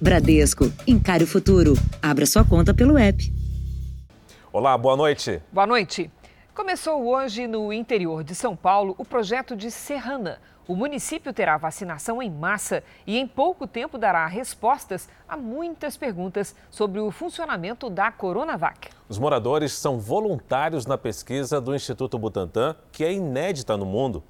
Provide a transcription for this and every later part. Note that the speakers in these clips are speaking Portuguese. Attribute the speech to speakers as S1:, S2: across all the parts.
S1: Bradesco, encare o futuro. Abra sua conta pelo app.
S2: Olá, boa noite.
S3: Boa noite. Começou hoje no interior de São Paulo o projeto de Serrana. O município terá vacinação em massa e em pouco tempo dará respostas a muitas perguntas sobre o funcionamento da Coronavac.
S2: Os moradores são voluntários na pesquisa do Instituto Butantan, que é inédita no mundo.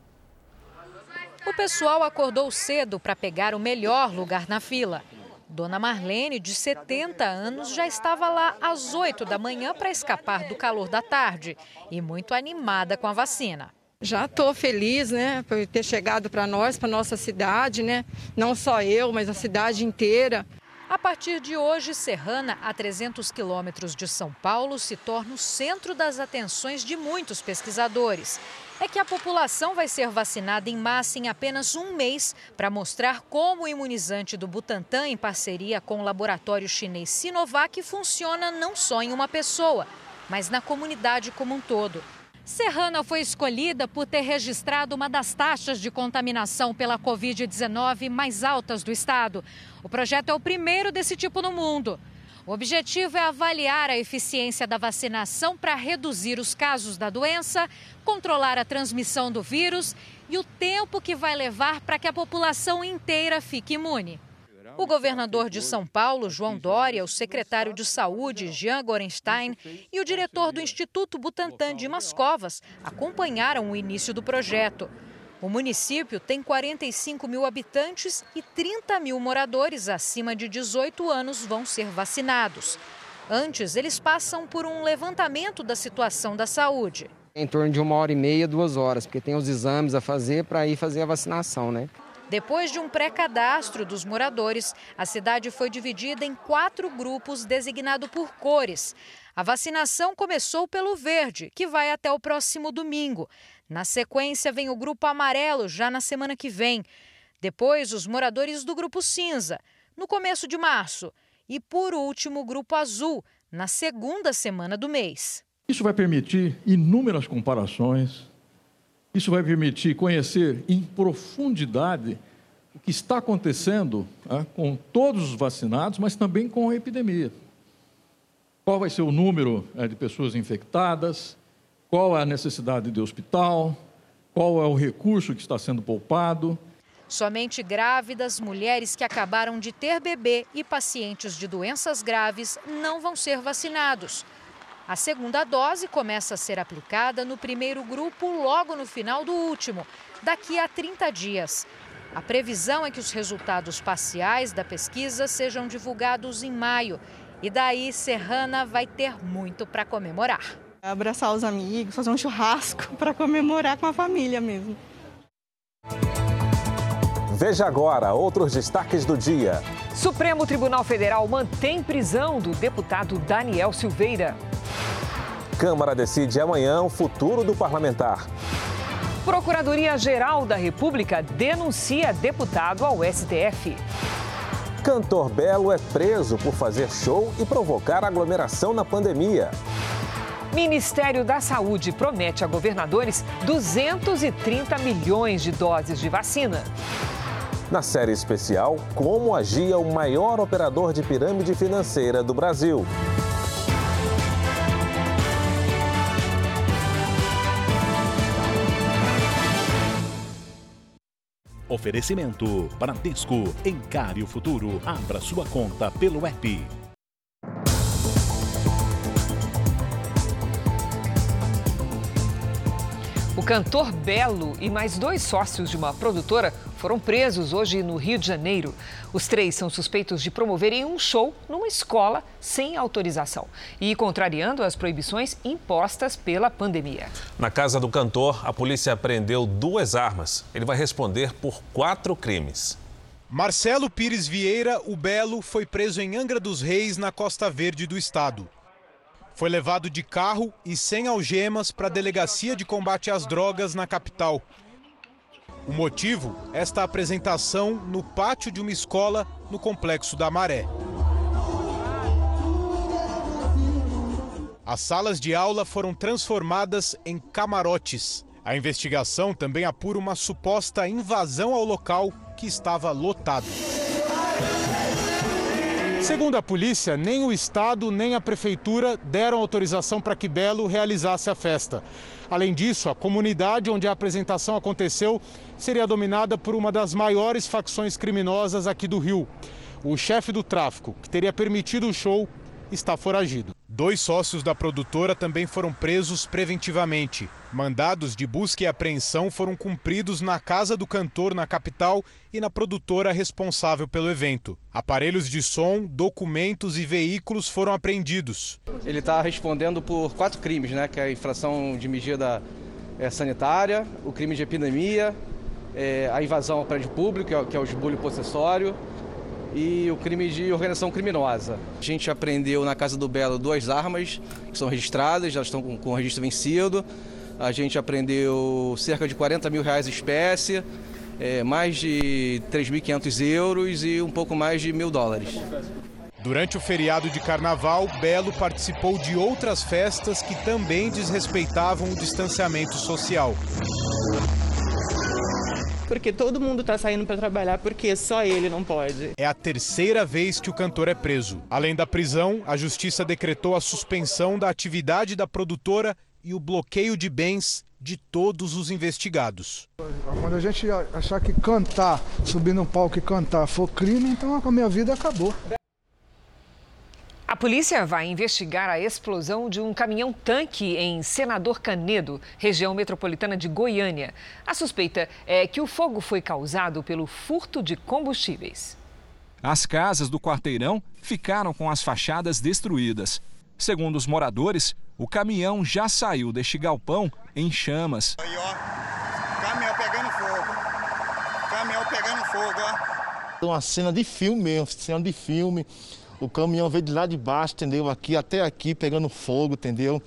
S4: O pessoal acordou cedo para pegar o melhor lugar na fila. Dona Marlene, de 70 anos, já estava lá às 8 da manhã para escapar do calor da tarde e muito animada com a vacina.
S5: Já estou feliz, né, por ter chegado para nós, para nossa cidade, né? Não só eu, mas a cidade inteira.
S4: A partir de hoje, Serrana, a 300 quilômetros de São Paulo, se torna o centro das atenções de muitos pesquisadores. É que a população vai ser vacinada em massa em apenas um mês para mostrar como o imunizante do Butantan, em parceria com o laboratório chinês Sinovac, funciona não só em uma pessoa, mas na comunidade como um todo. Serrana foi escolhida por ter registrado uma das taxas de contaminação pela Covid-19 mais altas do estado. O projeto é o primeiro desse tipo no mundo. O objetivo é avaliar a eficiência da vacinação para reduzir os casos da doença, controlar a transmissão do vírus e o tempo que vai levar para que a população inteira fique imune. O governador de São Paulo, João Dória, o secretário de Saúde, Jean Gorenstein, e o diretor do Instituto Butantan, Dimas Covas, acompanharam o início do projeto. O município tem 45 mil habitantes e 30 mil moradores acima de 18 anos vão ser vacinados. Antes, eles passam por um levantamento da situação da saúde.
S6: Em torno de uma hora e meia, duas horas, porque tem os exames a fazer para ir fazer a vacinação, né?
S4: Depois de um pré-cadastro dos moradores, a cidade foi dividida em quatro grupos designados por cores. A vacinação começou pelo verde, que vai até o próximo domingo. Na sequência, vem o grupo amarelo, já na semana que vem. Depois, os moradores do grupo cinza, no começo de março. E, por último, o grupo azul, na segunda semana do mês.
S7: Isso vai permitir inúmeras comparações isso vai permitir conhecer em profundidade o que está acontecendo né, com todos os vacinados, mas também com a epidemia. Qual vai ser o número é, de pessoas infectadas, qual é a necessidade de hospital, qual é o recurso que está sendo poupado.
S4: Somente grávidas, mulheres que acabaram de ter bebê e pacientes de doenças graves não vão ser vacinados. A segunda dose começa a ser aplicada no primeiro grupo logo no final do último, daqui a 30 dias. A previsão é que os resultados parciais da pesquisa sejam divulgados em maio. E daí Serrana vai ter muito para comemorar.
S5: Abraçar os amigos, fazer um churrasco para comemorar com a família mesmo.
S2: Veja agora outros destaques do dia.
S3: Supremo Tribunal Federal mantém prisão do deputado Daniel Silveira.
S2: Câmara decide amanhã o futuro do parlamentar.
S3: Procuradoria-Geral da República denuncia deputado ao STF.
S2: Cantor Belo é preso por fazer show e provocar aglomeração na pandemia.
S3: Ministério da Saúde promete a governadores 230 milhões de doses de vacina.
S2: Na série especial, como agia o maior operador de pirâmide financeira do Brasil.
S8: Oferecimento Bradesco. Encare o futuro. Abra sua conta pelo app.
S3: Cantor Belo e mais dois sócios de uma produtora foram presos hoje no Rio de Janeiro. Os três são suspeitos de promoverem um show numa escola sem autorização e contrariando as proibições impostas pela pandemia.
S2: Na casa do cantor, a polícia apreendeu duas armas. Ele vai responder por quatro crimes.
S9: Marcelo Pires Vieira, o Belo, foi preso em Angra dos Reis, na Costa Verde do estado. Foi levado de carro e sem algemas para a Delegacia de Combate às Drogas na capital. O motivo? Esta apresentação no pátio de uma escola no Complexo da Maré. As salas de aula foram transformadas em camarotes. A investigação também apura uma suposta invasão ao local que estava lotado. Segundo a polícia, nem o Estado nem a Prefeitura deram autorização para que Belo realizasse a festa. Além disso, a comunidade onde a apresentação aconteceu seria dominada por uma das maiores facções criminosas aqui do Rio. O chefe do tráfico, que teria permitido o show, está foragido. Dois sócios da produtora também foram presos preventivamente. Mandados de busca e apreensão foram cumpridos na casa do cantor na capital e na produtora responsável pelo evento. Aparelhos de som, documentos e veículos foram apreendidos.
S6: Ele está respondendo por quatro crimes, né? Que é a infração de medida é, sanitária, o crime de epidemia, é, a invasão ao prédio público, que é, que é o esbulho possessório, e o crime de organização criminosa. A gente apreendeu na Casa do Belo duas armas que são registradas, já estão com, com o registro vencido. A gente apreendeu cerca de 40 mil reais espécie, é, mais de 3.500 euros e um pouco mais de mil dólares.
S9: Durante o feriado de carnaval, Belo participou de outras festas que também desrespeitavam o distanciamento social
S10: porque todo mundo está saindo para trabalhar porque só ele não pode.
S9: É a terceira vez que o cantor é preso. Além da prisão, a justiça decretou a suspensão da atividade da produtora e o bloqueio de bens de todos os investigados.
S11: Quando a gente achar que cantar, subir no palco e cantar for crime, então a minha vida acabou.
S3: A polícia vai investigar a explosão de um caminhão-tanque em Senador Canedo, região metropolitana de Goiânia. A suspeita é que o fogo foi causado pelo furto de combustíveis.
S12: As casas do quarteirão ficaram com as fachadas destruídas. Segundo os moradores, o caminhão já saiu deste galpão em chamas.
S13: Aí, ó, caminhão pegando fogo. Caminhão pegando fogo, ó.
S14: Uma cena de filme mesmo, cena de filme. O caminhão veio de lá de baixo, entendeu? Aqui até aqui pegando fogo, entendeu?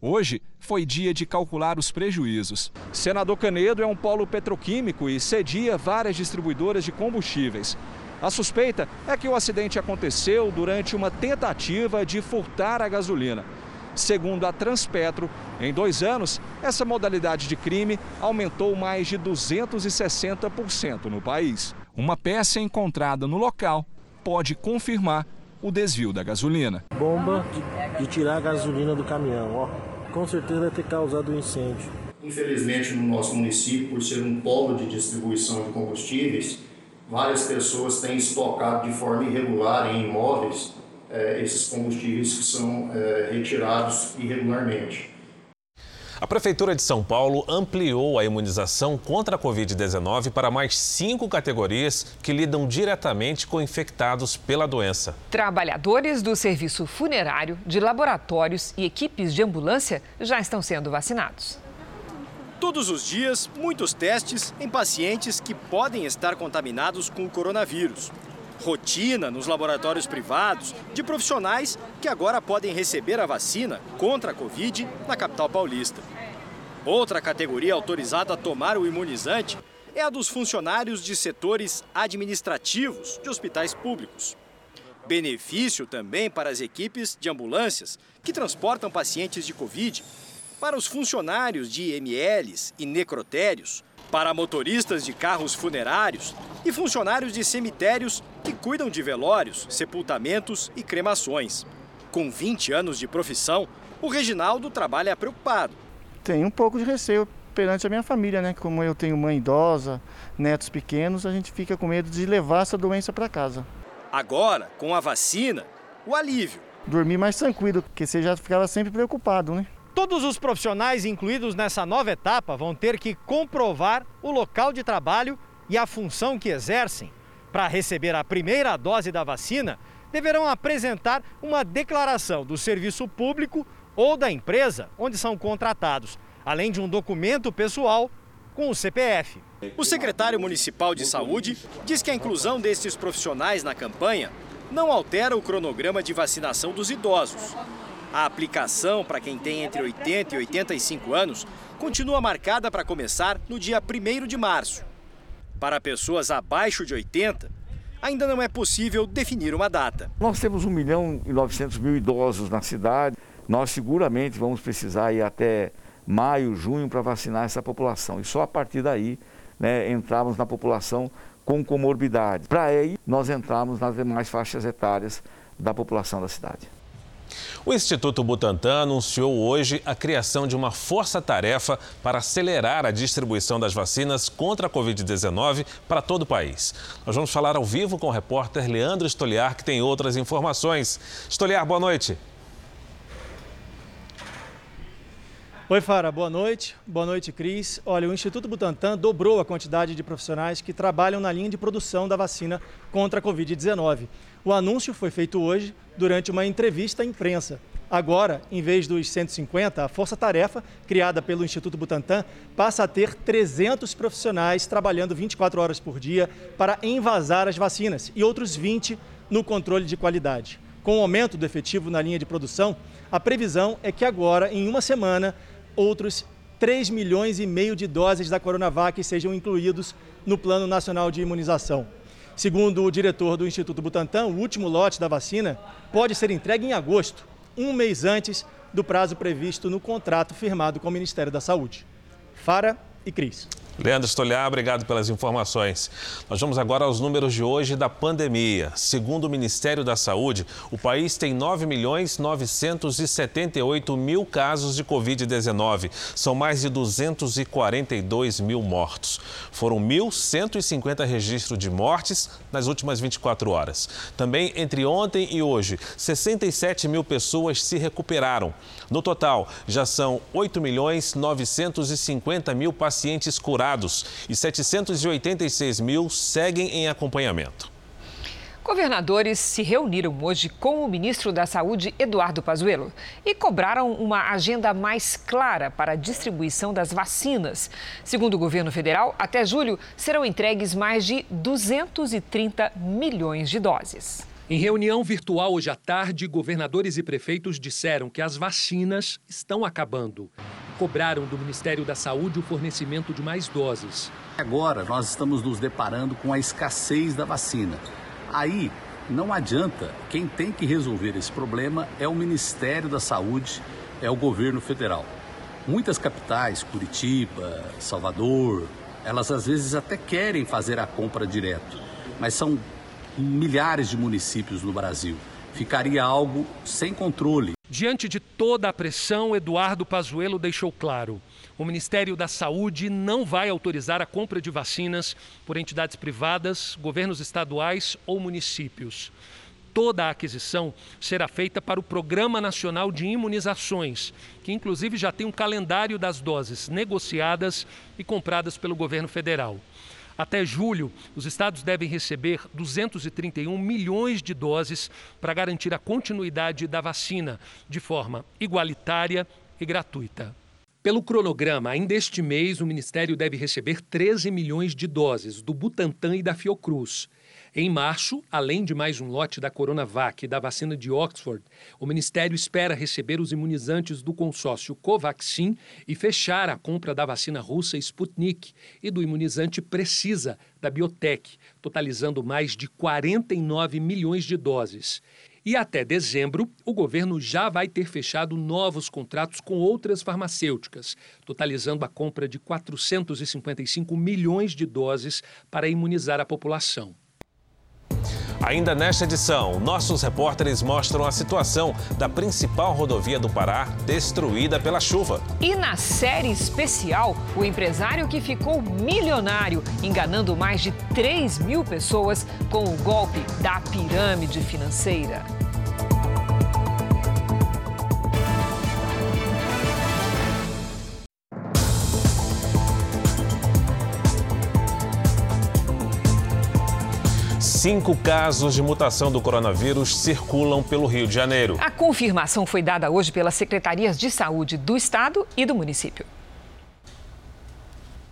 S12: Hoje foi dia de calcular os prejuízos. Senador Canedo é um polo petroquímico e cedia várias distribuidoras de combustíveis. A suspeita é que o acidente aconteceu durante uma tentativa de furtar a gasolina. Segundo a Transpetro, em dois anos, essa modalidade de crime aumentou mais de 260% no país. Uma peça encontrada no local pode confirmar o desvio da gasolina.
S15: Bomba de, tirar a gasolina do caminhão, ó. Com certeza deve ter causado um incêndio.
S16: Infelizmente, no nosso município, por ser um polo de distribuição de combustíveis, várias pessoas têm estocado de forma irregular em imóveis eh, esses combustíveis que são eh, retirados irregularmente.
S2: A Prefeitura de São Paulo ampliou a imunização contra a Covid-19 para mais cinco categorias que lidam diretamente com infectados pela doença.
S3: Trabalhadores do serviço funerário, de laboratórios e equipes de ambulância já estão sendo vacinados.
S17: Todos os dias, muitos testes em pacientes que podem estar contaminados com o coronavírus. Rotina nos laboratórios privados de profissionais que agora podem receber a vacina contra a Covid na capital paulista. Outra categoria autorizada a tomar o imunizante é a dos funcionários de setores administrativos de hospitais públicos. Benefício também para as equipes de ambulâncias que transportam pacientes de Covid, para os funcionários de IMLs e necrotérios, para motoristas de carros funerários e funcionários de cemitérios que cuidam de velórios, sepultamentos e cremações. Com 20 anos de profissão, o Reginaldo trabalha preocupado.
S14: Tenho um pouco de receio perante a minha família, né? Como eu tenho mãe idosa, netos pequenos, a gente fica com medo de levar essa doença para casa.
S17: Agora, com a vacina, o alívio.
S14: Dormir mais tranquilo, porque você já ficava sempre preocupado, né?
S17: Todos os profissionais incluídos nessa nova etapa vão ter que comprovar o local de trabalho e a função que exercem. Para receber a primeira dose da vacina, deverão apresentar uma declaração do serviço público ou da empresa onde são contratados, além de um documento pessoal com o CPF. O secretário municipal de saúde diz que a inclusão destes profissionais na campanha não altera o cronograma de vacinação dos idosos. A aplicação para quem tem entre 80 e 85 anos continua marcada para começar no dia 1 de março. Para pessoas abaixo de 80, ainda não é possível definir uma data.
S14: Nós temos 1 milhão e 900 mil idosos na cidade. Nós seguramente vamos precisar ir até maio, junho para vacinar essa população. E só a partir daí né, na população com comorbidade. Para aí, nós entramos nas demais faixas etárias da população da cidade.
S2: O Instituto Butantan anunciou hoje a criação de uma força-tarefa para acelerar a distribuição das vacinas contra a Covid-19 para todo o país. Nós vamos falar ao vivo com o repórter Leandro Stoliar, que tem outras informações. Stoliar, boa noite.
S18: Oi, Fara, boa noite. Boa noite, Cris. Olha, o Instituto Butantan dobrou a quantidade de profissionais que trabalham na linha de produção da vacina contra a Covid-19. O anúncio foi feito hoje durante uma entrevista à imprensa. Agora, em vez dos 150, a Força Tarefa, criada pelo Instituto Butantan, passa a ter 300 profissionais trabalhando 24 horas por dia para envasar as vacinas e outros 20 no controle de qualidade. Com o aumento do efetivo na linha de produção, a previsão é que agora, em uma semana, outros 3 milhões e meio de doses da Coronavac sejam incluídos no Plano Nacional de Imunização. Segundo o diretor do Instituto Butantan, o último lote da vacina pode ser entregue em agosto, um mês antes do prazo previsto no contrato firmado com o Ministério da Saúde. Fara e Cris.
S2: Leandro Stoliar, obrigado pelas informações. Nós vamos agora aos números de hoje da pandemia. Segundo o Ministério da Saúde, o país tem 9 milhões 978 mil casos de Covid-19. São mais de 242 mil mortos. Foram 1.150 registros de mortes nas últimas 24 horas. Também entre ontem e hoje, 67 mil pessoas se recuperaram. No total, já são 8 milhões 950 mil pacientes curados e 786 mil seguem em acompanhamento.
S3: Governadores se reuniram hoje com o ministro da Saúde, Eduardo Pazuello, e cobraram uma agenda mais clara para a distribuição das vacinas. Segundo o governo federal, até julho serão entregues mais de 230 milhões de doses.
S19: Em reunião virtual hoje à tarde, governadores e prefeitos disseram que as vacinas estão acabando. Cobraram do Ministério da Saúde o fornecimento de mais doses.
S20: Agora nós estamos nos deparando com a escassez da vacina. Aí não adianta, quem tem que resolver esse problema é o Ministério da Saúde, é o governo federal. Muitas capitais, Curitiba, Salvador, elas às vezes até querem fazer a compra direto, mas são milhares de municípios no Brasil. Ficaria algo sem controle.
S19: Diante de toda a pressão, Eduardo Pazuello deixou claro: o Ministério da Saúde não vai autorizar a compra de vacinas por entidades privadas, governos estaduais ou municípios. Toda a aquisição será feita para o Programa Nacional de Imunizações, que inclusive já tem um calendário das doses negociadas e compradas pelo governo federal. Até julho, os estados devem receber 231 milhões de doses para garantir a continuidade da vacina de forma igualitária e gratuita. Pelo cronograma, ainda este mês, o Ministério deve receber 13 milhões de doses do Butantan e da Fiocruz. Em março, além de mais um lote da Coronavac e da vacina de Oxford, o Ministério espera receber os imunizantes do consórcio Covaxin e fechar a compra da vacina russa Sputnik e do imunizante Precisa, da Biotech, totalizando mais de 49 milhões de doses. E até dezembro, o governo já vai ter fechado novos contratos com outras farmacêuticas, totalizando a compra de 455 milhões de doses para imunizar a população.
S2: Ainda nesta edição, nossos repórteres mostram a situação da principal rodovia do Pará destruída pela chuva.
S3: E na série especial, o empresário que ficou milionário, enganando mais de 3 mil pessoas com o golpe da pirâmide financeira.
S2: Cinco casos de mutação do coronavírus circulam pelo Rio de Janeiro.
S3: A confirmação foi dada hoje pelas secretarias de saúde do estado e do município.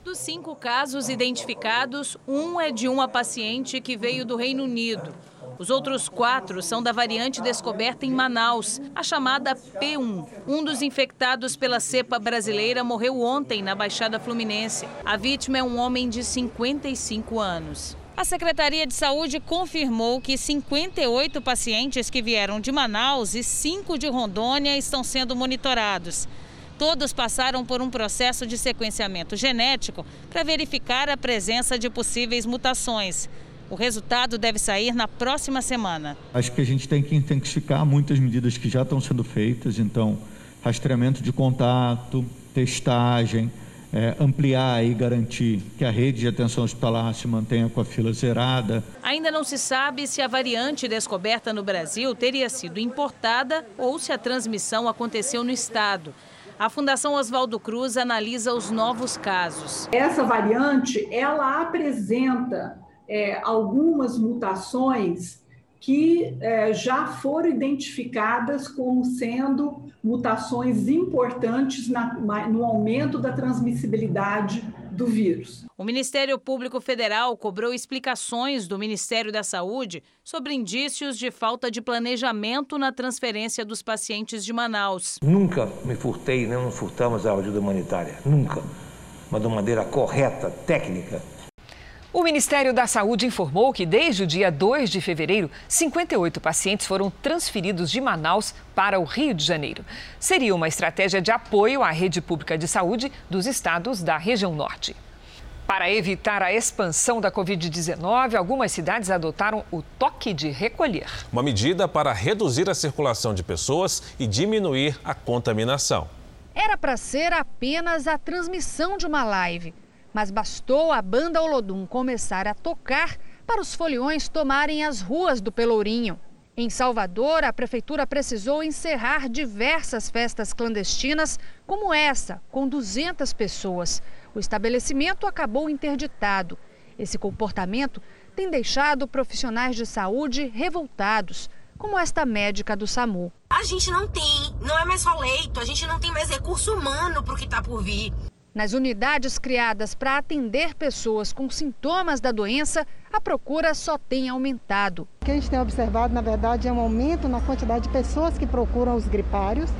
S21: Dos cinco casos identificados, um é de uma paciente que veio do Reino Unido. Os outros quatro são da variante descoberta em Manaus, a chamada P1. Um dos infectados pela cepa brasileira morreu ontem na Baixada Fluminense. A vítima é um homem de 55 anos. A Secretaria de Saúde confirmou que 58 pacientes que vieram de Manaus e 5 de Rondônia estão sendo monitorados. Todos passaram por um processo de sequenciamento genético para verificar a presença de possíveis mutações. O resultado deve sair na próxima semana.
S22: Acho que a gente tem que intensificar muitas medidas que já estão sendo feitas, então, rastreamento de contato, testagem, é, ampliar e garantir que a rede de atenção hospitalar se mantenha com a fila zerada.
S21: Ainda não se sabe se a variante descoberta no Brasil teria sido importada ou se a transmissão aconteceu no estado. A Fundação Oswaldo Cruz analisa os novos casos.
S23: Essa variante, ela apresenta é, algumas mutações que é, já foram identificadas como sendo mutações importantes na, no aumento da transmissibilidade do vírus.
S21: O Ministério Público Federal cobrou explicações do Ministério da Saúde sobre indícios de falta de planejamento na transferência dos pacientes de Manaus.
S24: Nunca me furtei, não furtamos a ajuda humanitária, nunca. Mas de maneira correta, técnica,
S3: o Ministério da Saúde informou que desde o dia 2 de fevereiro, 58 pacientes foram transferidos de Manaus para o Rio de Janeiro. Seria uma estratégia de apoio à rede pública de saúde dos estados da região norte. Para evitar a expansão da Covid-19, algumas cidades adotaram o toque de recolher.
S2: Uma medida para reduzir a circulação de pessoas e diminuir a contaminação.
S25: Era para ser apenas a transmissão de uma live mas bastou a banda Olodum começar a tocar para os foliões tomarem as ruas do Pelourinho. Em Salvador, a prefeitura precisou encerrar diversas festas clandestinas, como essa, com 200 pessoas. O estabelecimento acabou interditado. Esse comportamento tem deixado profissionais de saúde revoltados, como esta médica do SAMU.
S26: A gente não tem, não é mais só leito, a gente não tem mais recurso humano para o que está por vir.
S25: Nas unidades criadas para atender pessoas com sintomas da doença, a procura só tem aumentado.
S27: O que a gente tem observado, na verdade, é um aumento na quantidade de pessoas que procuram os gripários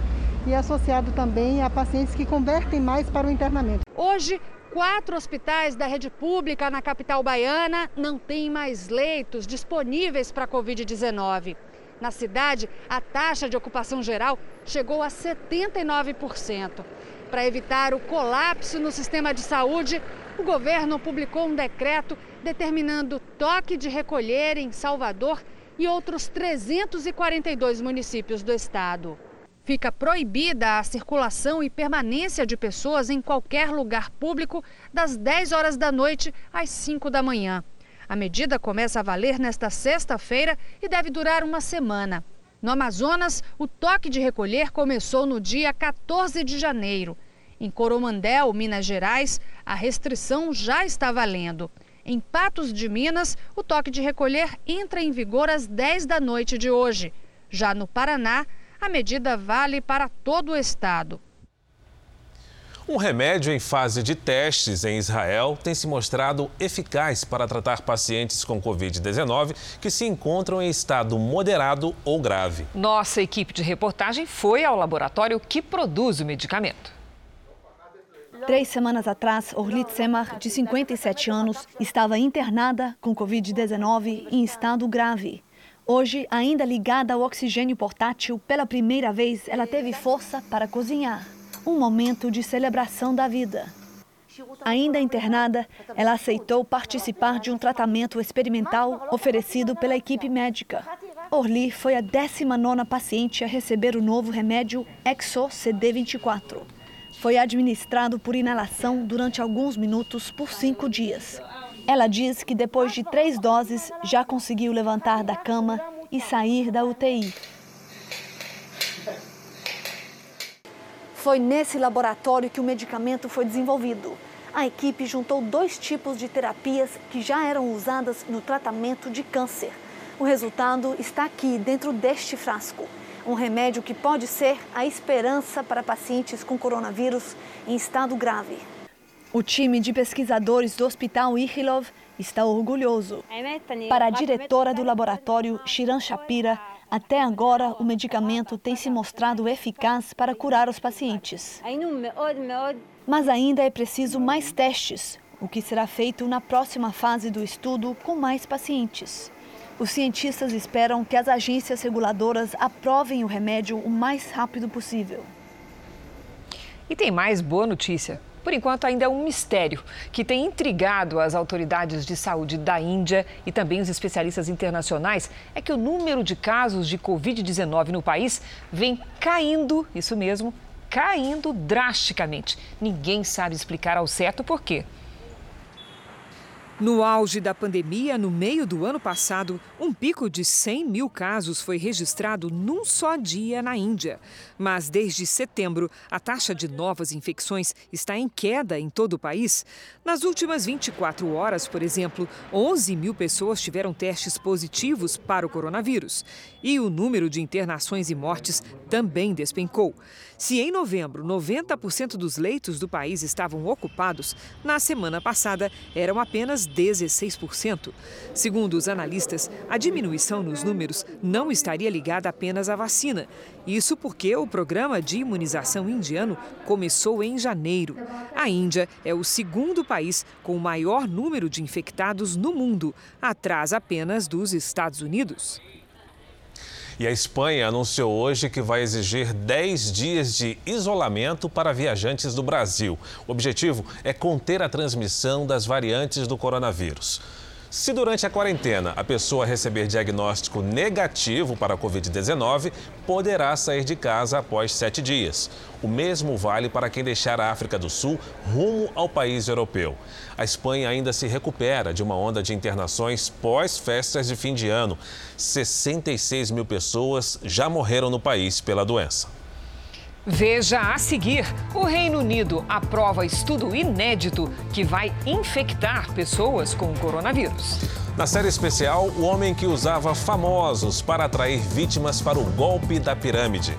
S27: e associado também a pacientes que convertem mais para o internamento.
S25: Hoje, quatro hospitais da rede pública na capital baiana não têm mais leitos disponíveis para a Covid-19. Na cidade, a taxa de ocupação geral chegou a 79%. Para evitar o colapso no sistema de saúde, o governo publicou um decreto determinando toque de recolher em Salvador e outros 342 municípios do estado. Fica proibida a circulação e permanência de pessoas em qualquer lugar público das 10 horas da noite às 5 da manhã. A medida começa a valer nesta sexta-feira e deve durar uma semana. No Amazonas, o toque de recolher começou no dia 14 de janeiro. Em Coromandel, Minas Gerais, a restrição já está valendo. Em Patos de Minas, o toque de recolher entra em vigor às 10 da noite de hoje. Já no Paraná, a medida vale para todo o estado.
S2: Um remédio em fase de testes em Israel tem se mostrado eficaz para tratar pacientes com Covid-19 que se encontram em estado moderado ou grave.
S3: Nossa equipe de reportagem foi ao laboratório que produz o medicamento.
S28: Três semanas atrás, Orlit Semar, de 57 anos, estava internada com Covid-19 em estado grave. Hoje, ainda ligada ao oxigênio portátil, pela primeira vez ela teve força para cozinhar um momento de celebração da vida. Ainda internada, ela aceitou participar de um tratamento experimental oferecido pela equipe médica. Orly foi a 19ª paciente a receber o novo remédio Exo CD24. Foi administrado por inalação durante alguns minutos por cinco dias. Ela diz que depois de três doses já conseguiu levantar da cama e sair da UTI. Foi nesse laboratório que o medicamento foi desenvolvido. A equipe juntou dois tipos de terapias que já eram usadas no tratamento de câncer. O resultado está aqui, dentro deste frasco. Um remédio que pode ser a esperança para pacientes com coronavírus em estado grave. O time de pesquisadores do Hospital Ichilov está orgulhoso. Para a diretora do laboratório, Shiran Shapira, até agora, o medicamento tem se mostrado eficaz para curar os pacientes. Mas ainda é preciso mais testes, o que será feito na próxima fase do estudo com mais pacientes. Os cientistas esperam que as agências reguladoras aprovem o remédio o mais rápido possível.
S3: E tem mais boa notícia. Por enquanto, ainda é um mistério que tem intrigado as autoridades de saúde da Índia e também os especialistas internacionais. É que o número de casos de Covid-19 no país vem caindo, isso mesmo, caindo drasticamente. Ninguém sabe explicar ao certo por quê. No auge da pandemia, no meio do ano passado, um pico de 100 mil casos foi registrado num só dia na Índia. Mas desde setembro, a taxa de novas infecções está em queda em todo o país. Nas últimas 24 horas, por exemplo, 11 mil pessoas tiveram testes positivos para o coronavírus. E o número de internações e mortes também despencou. Se em novembro 90% dos leitos do país estavam ocupados, na semana passada eram apenas 16%. Segundo os analistas, a diminuição nos números não estaria ligada apenas à vacina. Isso porque o programa de imunização indiano começou em janeiro. A Índia é o segundo país com o maior número de infectados no mundo, atrás apenas dos Estados Unidos.
S2: E a Espanha anunciou hoje que vai exigir 10 dias de isolamento para viajantes do Brasil. O objetivo é conter a transmissão das variantes do coronavírus. Se durante a quarentena a pessoa receber diagnóstico negativo para a Covid-19, poderá sair de casa após sete dias. O mesmo vale para quem deixar a África do Sul rumo ao país europeu. A Espanha ainda se recupera de uma onda de internações pós-festas de fim de ano. 66 mil pessoas já morreram no país pela doença.
S3: Veja a seguir: o Reino Unido aprova estudo inédito que vai infectar pessoas com o coronavírus.
S2: Na série especial, o homem que usava famosos para atrair vítimas para o golpe da pirâmide.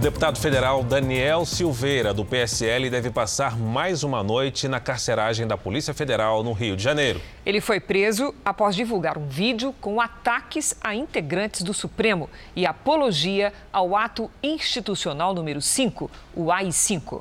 S2: O deputado federal Daniel Silveira, do PSL, deve passar mais uma noite na carceragem da Polícia Federal no Rio de Janeiro.
S3: Ele foi preso após divulgar um vídeo com ataques a integrantes do Supremo e apologia ao ato institucional número 5, o AI-5.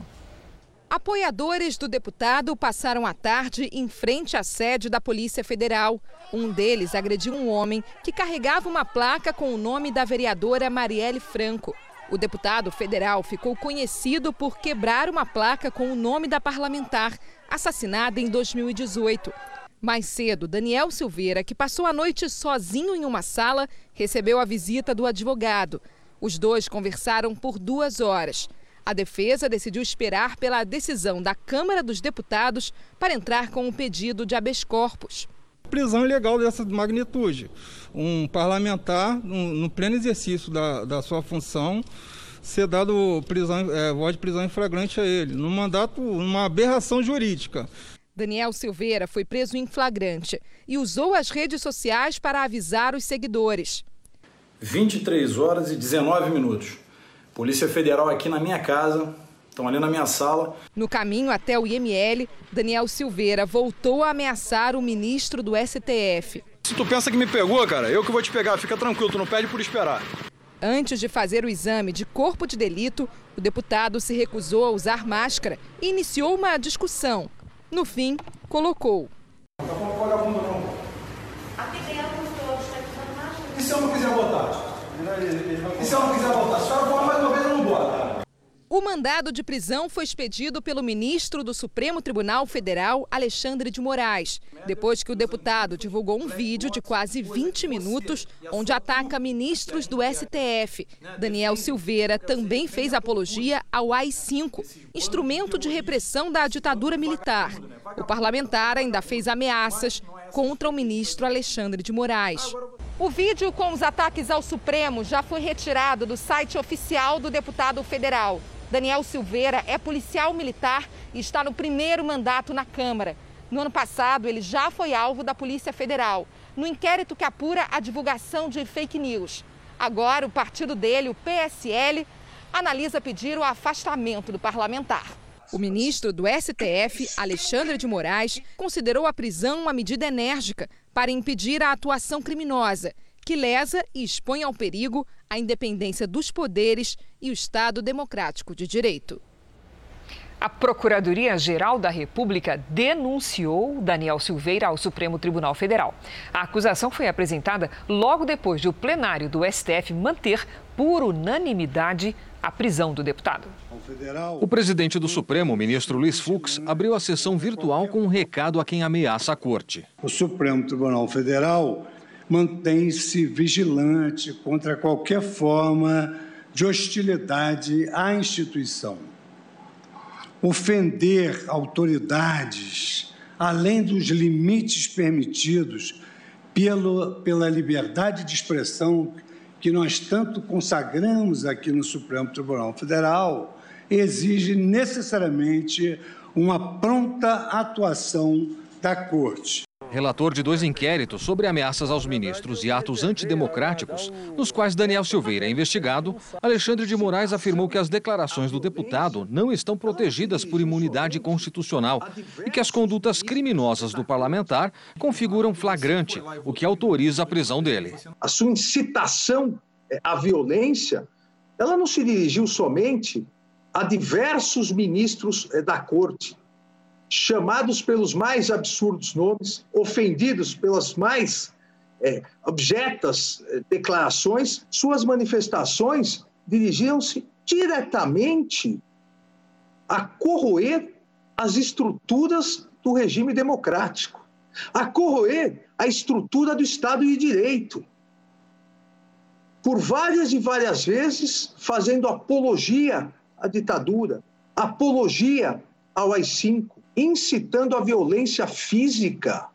S29: Apoiadores do deputado passaram a tarde em frente à sede da Polícia Federal. Um deles agrediu um homem que carregava uma placa com o nome da vereadora Marielle Franco. O deputado federal ficou conhecido por quebrar uma placa com o nome da parlamentar, assassinada em 2018. Mais cedo, Daniel Silveira, que passou a noite sozinho em uma sala, recebeu a visita do advogado. Os dois conversaram por duas horas. A defesa decidiu esperar pela decisão da Câmara dos Deputados para entrar com o um pedido de habeas corpus.
S30: Prisão ilegal dessa magnitude. Um parlamentar, no, no pleno exercício da, da sua função, ser dado prisão, é, voz de prisão em flagrante a ele, num mandato, uma aberração jurídica.
S29: Daniel Silveira foi preso em flagrante e usou as redes sociais para avisar os seguidores.
S31: 23 horas e 19 minutos. Polícia Federal aqui na minha casa, estão ali na minha sala.
S29: No caminho até o IML, Daniel Silveira voltou a ameaçar o ministro do STF.
S31: Se tu pensa que me pegou, cara, eu que vou te pegar, fica tranquilo, tu não pede por esperar.
S29: Antes de fazer o exame de corpo de delito, o deputado se recusou a usar máscara e iniciou uma discussão. No fim, colocou.
S31: Não tá vagabundo, não. E se eu não quiser botar? E se eu não quiser botar? Se a senhora mais uma vez, eu não boto.
S29: O mandado de prisão foi expedido pelo ministro do Supremo Tribunal Federal, Alexandre de Moraes, depois que o deputado divulgou um vídeo de quase 20 minutos onde ataca ministros do STF. Daniel Silveira também fez apologia ao AI-5, instrumento de repressão da ditadura militar. O parlamentar ainda fez ameaças contra o ministro Alexandre de Moraes. O vídeo com os ataques ao Supremo já foi retirado do site oficial do deputado federal. Daniel Silveira é policial militar e está no primeiro mandato na Câmara. No ano passado, ele já foi alvo da Polícia Federal, no inquérito que apura a divulgação de fake news. Agora, o partido dele, o PSL, analisa pedir o afastamento do parlamentar. O ministro do STF, Alexandre de Moraes, considerou a prisão uma medida enérgica para impedir a atuação criminosa que lesa e expõe ao perigo a independência dos poderes e o Estado democrático de direito.
S3: A Procuradoria-Geral da República denunciou Daniel Silveira ao Supremo Tribunal Federal. A acusação foi apresentada logo depois de o plenário do STF manter, por unanimidade, a prisão do deputado.
S32: O presidente do Supremo, ministro Luiz Fux, abriu a sessão virtual com um recado a quem ameaça a corte.
S33: O Supremo Tribunal Federal mantém-se vigilante contra qualquer forma de hostilidade à instituição ofender autoridades além dos limites permitidos pelo, pela liberdade de expressão que nós tanto consagramos aqui no Supremo Tribunal Federal, exige necessariamente uma pronta atuação da Corte
S32: relator de dois inquéritos sobre ameaças aos ministros e atos antidemocráticos, nos quais Daniel Silveira é investigado, Alexandre de Moraes afirmou que as declarações do deputado não estão protegidas por imunidade constitucional e que as condutas criminosas do parlamentar configuram flagrante, o que autoriza a prisão dele.
S34: A sua incitação à violência, ela não se dirigiu somente a diversos ministros é, da corte chamados pelos mais absurdos nomes, ofendidos pelas mais é, objetas é, declarações, suas manifestações dirigiam-se diretamente a corroer as estruturas do regime democrático, a corroer a estrutura do Estado de Direito. Por várias e várias vezes fazendo apologia à ditadura, apologia ao AI-5, incitando a violência física,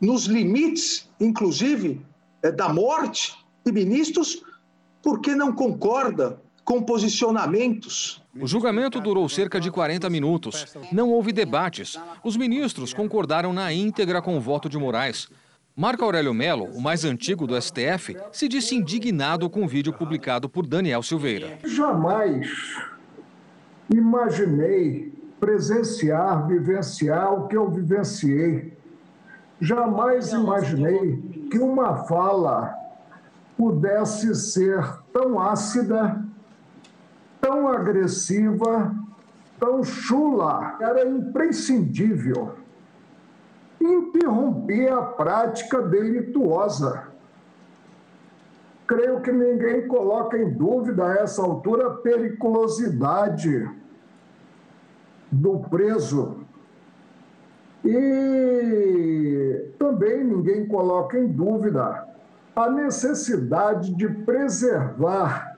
S34: nos limites, inclusive, é, da morte de ministros, porque não concorda com posicionamentos.
S32: O julgamento durou cerca de 40 minutos. Não houve debates. Os ministros concordaram na íntegra com o voto de Moraes. Marco Aurélio Melo, o mais antigo do STF, se disse indignado com o vídeo publicado por Daniel Silveira.
S35: Jamais imaginei presenciar, vivenciar o que eu vivenciei. Jamais imaginei que uma fala pudesse ser tão ácida, tão agressiva, tão chula. Era imprescindível interromper a prática delituosa. Creio que ninguém coloca em dúvida a essa altura a periculosidade do preso. E também ninguém coloca em dúvida a necessidade de preservar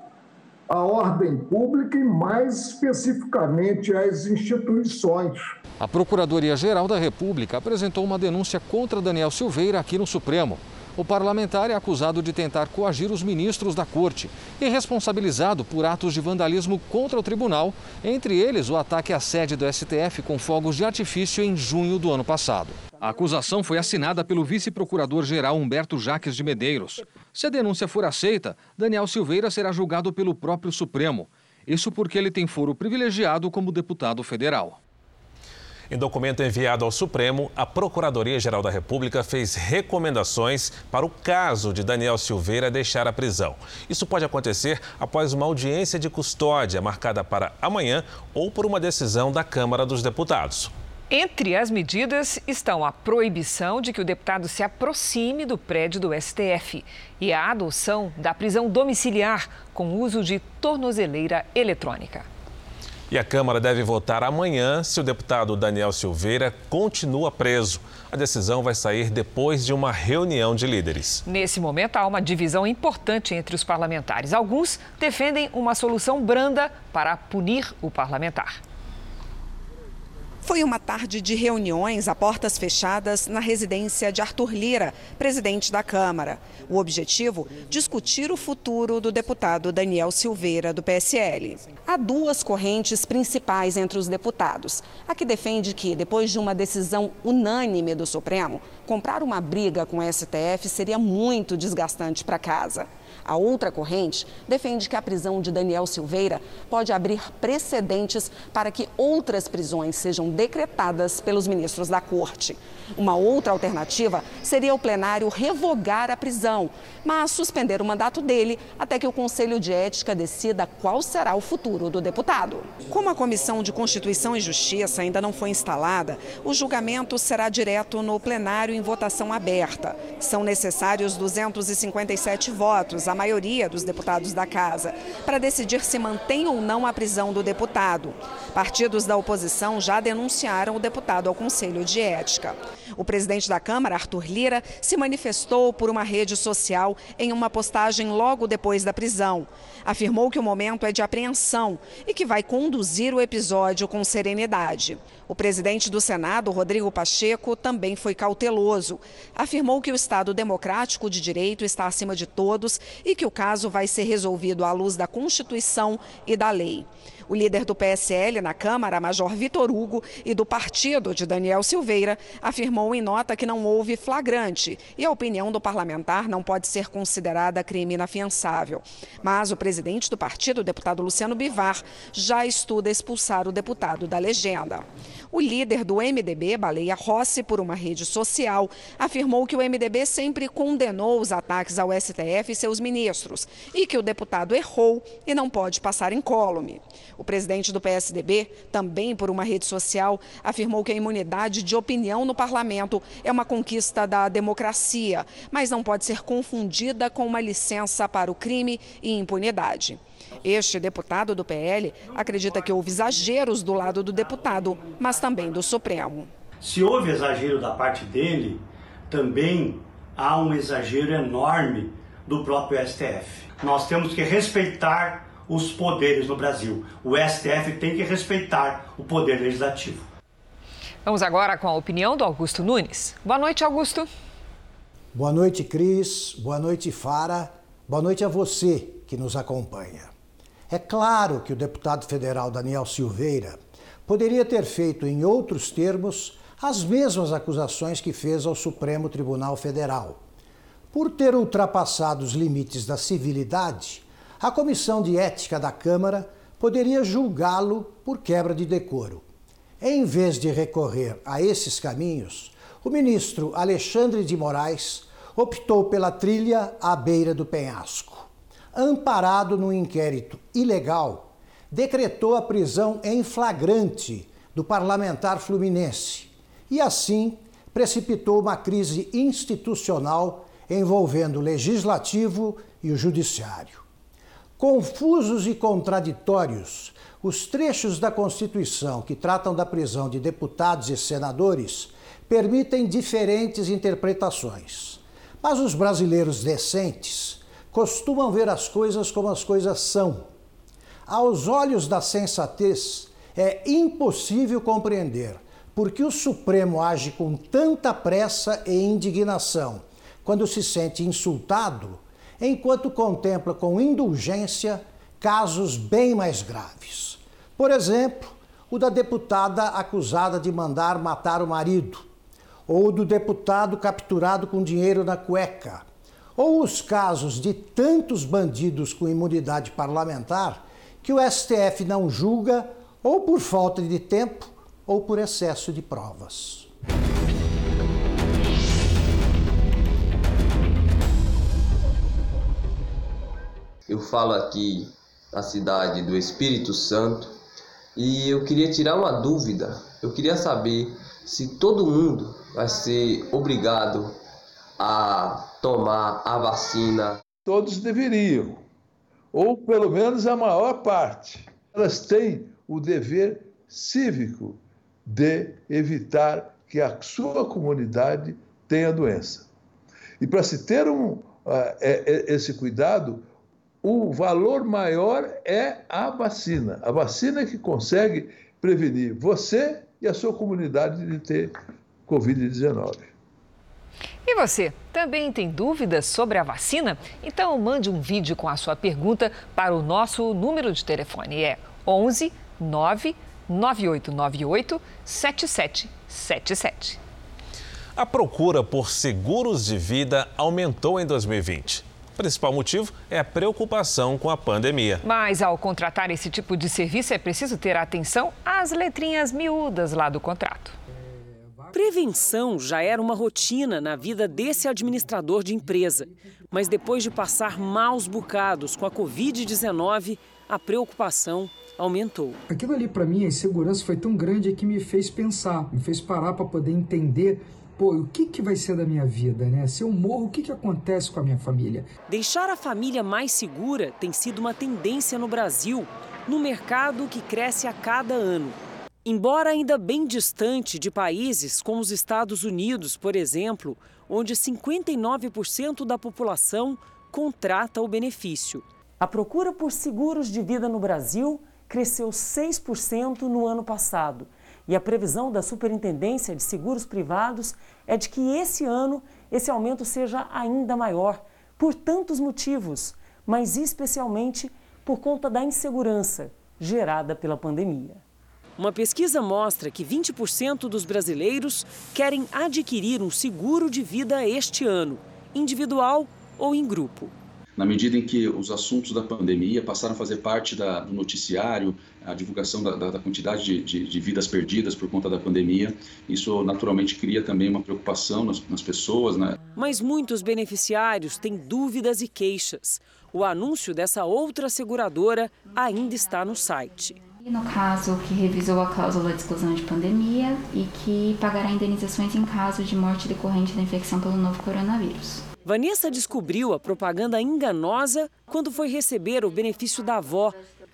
S35: a ordem pública e, mais especificamente, as instituições.
S32: A Procuradoria-Geral da República apresentou uma denúncia contra Daniel Silveira aqui no Supremo. O parlamentar é acusado de tentar coagir os ministros da corte e responsabilizado por atos de vandalismo contra o tribunal, entre eles o ataque à sede do STF com fogos de artifício em junho do ano passado. A acusação foi assinada pelo vice-procurador-geral Humberto Jaques de Medeiros. Se a denúncia for aceita, Daniel Silveira será julgado pelo próprio Supremo. Isso porque ele tem foro privilegiado como deputado federal.
S2: Em documento enviado ao Supremo, a Procuradoria-Geral da República fez recomendações para o caso de Daniel Silveira deixar a prisão. Isso pode acontecer após uma audiência de custódia marcada para amanhã ou por uma decisão da Câmara dos Deputados.
S3: Entre as medidas estão a proibição de que o deputado se aproxime do prédio do STF e a adoção da prisão domiciliar com uso de tornozeleira eletrônica.
S2: E a Câmara deve votar amanhã se o deputado Daniel Silveira continua preso. A decisão vai sair depois de uma reunião de líderes.
S3: Nesse momento, há uma divisão importante entre os parlamentares. Alguns defendem uma solução branda para punir o parlamentar.
S36: Foi uma tarde de reuniões a portas fechadas na residência de Arthur Lira, presidente da Câmara. O objetivo? Discutir o futuro do deputado Daniel Silveira, do PSL. Há duas correntes principais entre os deputados. A que defende que, depois de uma decisão unânime do Supremo, comprar uma briga com o STF seria muito desgastante para casa. A outra corrente defende que a prisão de Daniel Silveira pode abrir precedentes para que outras prisões sejam decretadas pelos ministros da Corte. Uma outra alternativa seria o plenário revogar a prisão, mas suspender o mandato dele até que o Conselho de Ética decida qual será o futuro do deputado. Como a Comissão de Constituição e Justiça ainda não foi instalada, o julgamento será direto no plenário em votação aberta. São necessários 257 votos, a maioria dos deputados da Casa, para decidir se mantém ou não a prisão do deputado. Partidos da oposição já denunciaram o deputado ao Conselho de Ética. O presidente da Câmara, Arthur Lira, se manifestou por uma rede social em uma postagem logo depois da prisão. Afirmou que o momento é de apreensão e que vai conduzir o episódio com serenidade. O presidente do Senado, Rodrigo Pacheco, também foi cauteloso. Afirmou que o Estado democrático de direito está acima de todos e que o caso vai ser resolvido à luz da Constituição e da lei. O líder do PSL na Câmara, Major Vitor Hugo, e do partido de Daniel Silveira, afirmou em nota que não houve flagrante e a opinião do parlamentar não pode ser considerada crime inafiançável. Mas o presidente do partido, o deputado Luciano Bivar, já estuda expulsar o deputado da legenda. O líder do MDB, Baleia Rossi, por uma rede social, afirmou que o MDB sempre condenou os ataques ao STF e seus ministros e que o deputado errou e não pode passar incólume. O presidente do PSDB, também por uma rede social, afirmou que a imunidade de opinião no parlamento é uma conquista da democracia, mas não pode ser confundida com uma licença para o crime e impunidade. Este deputado do PL acredita que houve exageros do lado do deputado, mas também do Supremo.
S37: Se houve exagero da parte dele, também há um exagero enorme do próprio STF. Nós temos que respeitar os poderes no Brasil. O STF tem que respeitar o poder legislativo.
S3: Vamos agora com a opinião do Augusto Nunes. Boa noite, Augusto.
S38: Boa noite, Cris. Boa noite, Fara. Boa noite a você que nos acompanha. É claro que o deputado federal Daniel Silveira poderia ter feito em outros termos as mesmas acusações que fez ao Supremo Tribunal Federal. Por ter ultrapassado os limites da civilidade, a Comissão de Ética da Câmara poderia julgá-lo por quebra de decoro. Em vez de recorrer a esses caminhos, o ministro Alexandre de Moraes optou pela trilha à beira do penhasco amparado no inquérito ilegal, decretou a prisão em flagrante do parlamentar fluminense e, assim, precipitou uma crise institucional envolvendo o legislativo e o judiciário. Confusos e contraditórios, os trechos da Constituição que tratam da prisão de deputados e senadores permitem diferentes interpretações. Mas os brasileiros decentes costumam ver as coisas como as coisas são. Aos olhos da sensatez, é impossível compreender por que o Supremo age com tanta pressa e indignação quando se sente insultado, enquanto contempla com indulgência casos bem mais graves. Por exemplo, o da deputada acusada de mandar matar o marido, ou do deputado capturado com dinheiro na cueca ou os casos de tantos bandidos com imunidade parlamentar que o STF não julga ou por falta de tempo ou por excesso de provas.
S39: Eu falo aqui na cidade do Espírito Santo e eu queria tirar uma dúvida. Eu queria saber se todo mundo vai ser obrigado a tomar a vacina?
S40: Todos deveriam, ou pelo menos a maior parte. Elas têm o dever cívico de evitar que a sua comunidade tenha doença. E para se ter um, uh, esse cuidado, o valor maior é a vacina. A vacina é que consegue prevenir você e a sua comunidade de ter Covid-19.
S3: E você, também tem dúvidas sobre a vacina? Então mande um vídeo com a sua pergunta para o nosso número de telefone. É 11 9 9898 7777.
S2: A procura por seguros de vida aumentou em 2020. O principal motivo é a preocupação com a pandemia.
S3: Mas ao contratar esse tipo de serviço é preciso ter atenção às letrinhas miúdas lá do contrato.
S41: Prevenção já era uma rotina na vida desse administrador de empresa. Mas depois de passar maus bocados com a Covid-19, a preocupação aumentou.
S42: Aquilo ali, para mim, a insegurança foi tão grande que me fez pensar, me fez parar para poder entender pô, o que, que vai ser da minha vida, né? Se eu morro, o que, que acontece com a minha família?
S41: Deixar a família mais segura tem sido uma tendência no Brasil, no mercado que cresce a cada ano. Embora ainda bem distante de países como os Estados Unidos, por exemplo, onde 59% da população contrata o benefício. A procura por seguros de vida no Brasil cresceu 6% no ano passado. E a previsão da Superintendência de Seguros Privados é de que esse ano esse aumento seja ainda maior, por tantos motivos, mas especialmente por conta da insegurança gerada pela pandemia. Uma pesquisa mostra que 20% dos brasileiros querem adquirir um seguro de vida este ano, individual ou em grupo.
S43: Na medida em que os assuntos da pandemia passaram a fazer parte da, do noticiário, a divulgação da, da quantidade de, de, de, vidas perdidas por conta da pandemia, isso naturalmente cria também uma preocupação nas, nas pessoas. Né?
S41: Mas muitos beneficiários têm dúvidas e queixas. O anúncio dessa outra seguradora ainda está no site.
S44: No caso, que revisou a cláusula de exclusão de pandemia e que pagará indenizações em caso de morte decorrente da infecção pelo novo coronavírus.
S41: Vanessa descobriu a propaganda enganosa quando foi receber o benefício da avó,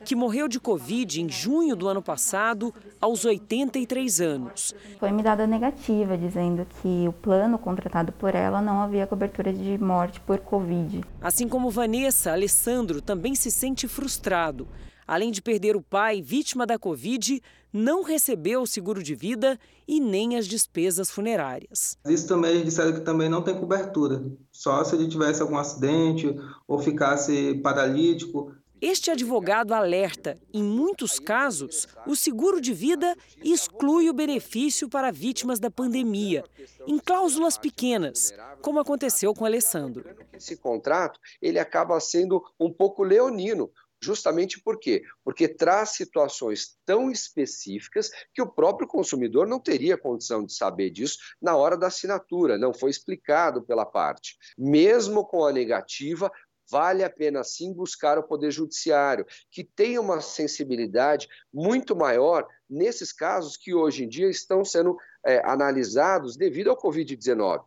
S41: que morreu de Covid em junho do ano passado, aos 83 anos.
S44: Foi me dada negativa, dizendo que o plano contratado por ela não havia cobertura de morte por Covid.
S41: Assim como Vanessa, Alessandro também se sente frustrado além de perder o pai vítima da Covid, não recebeu o seguro de vida e nem as despesas funerárias.
S45: Isso também eles disseram que também não tem cobertura. Só se ele tivesse algum acidente ou ficasse paralítico.
S41: Este advogado alerta: em muitos casos, o seguro de vida exclui o benefício para vítimas da pandemia, em cláusulas pequenas, como aconteceu com Alessandro.
S34: Esse contrato ele acaba sendo um pouco leonino, Justamente por quê? Porque traz situações tão específicas que o próprio consumidor não teria condição de saber disso na hora da assinatura, não foi explicado pela parte. Mesmo com a negativa, vale a pena sim buscar o Poder Judiciário, que tem uma sensibilidade muito maior nesses casos que hoje em dia estão sendo é, analisados devido ao Covid-19.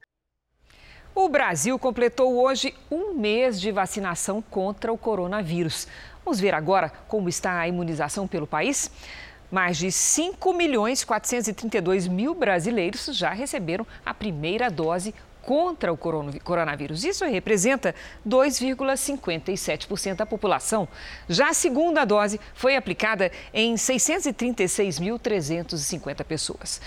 S3: O Brasil completou hoje um mês de vacinação contra o coronavírus. Vamos ver agora como está a imunização pelo país? Mais de 5 milhões 432 mil brasileiros já receberam a primeira dose contra o coronavírus. Isso representa 2,57% da população. Já a segunda dose foi aplicada em 636.350 pessoas.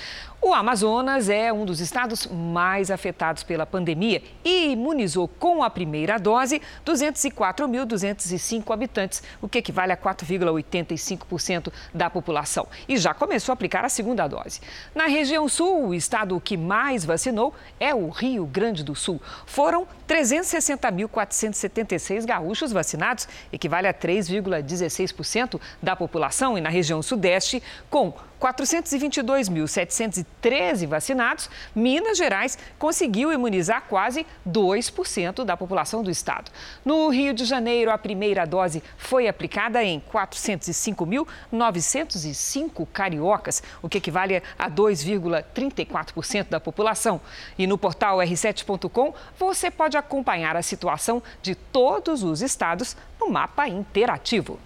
S3: O Amazonas é um dos estados mais afetados pela pandemia e imunizou com a primeira dose 204.205 habitantes, o que equivale a 4,85% da população. E já começou a aplicar a segunda dose. Na região sul, o estado que mais vacinou é o Rio Grande do Sul. Foram 360.476 gaúchos vacinados, equivale a 3,16% da população. E na região sudeste, com 422.713 vacinados, Minas Gerais conseguiu imunizar quase 2% da população do estado. No Rio de Janeiro, a primeira dose foi aplicada em 405.905 cariocas, o que equivale a 2,34% da população. E no portal r7.com você pode acompanhar a situação de todos os estados no mapa interativo.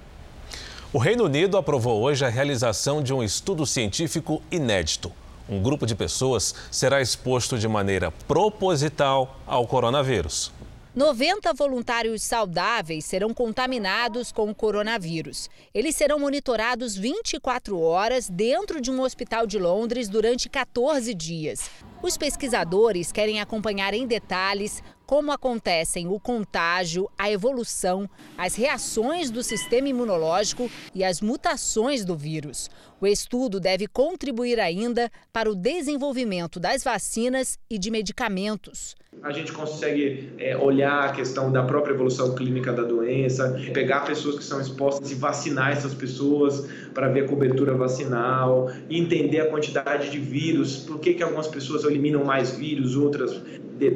S2: O Reino Unido aprovou hoje a realização de um estudo científico inédito. Um grupo de pessoas será exposto de maneira proposital ao coronavírus.
S46: 90 voluntários saudáveis serão contaminados com o coronavírus. Eles serão monitorados 24 horas dentro de um hospital de Londres durante 14 dias. Os pesquisadores querem acompanhar em detalhes como acontecem o contágio, a evolução, as reações do sistema imunológico e as mutações do vírus. O estudo deve contribuir ainda para o desenvolvimento das vacinas e de medicamentos.
S47: A gente consegue é, olhar a questão da própria evolução clínica da doença, pegar pessoas que são expostas e vacinar essas pessoas para ver a cobertura vacinal, entender a quantidade de vírus, por que, que algumas pessoas eliminam mais vírus, outras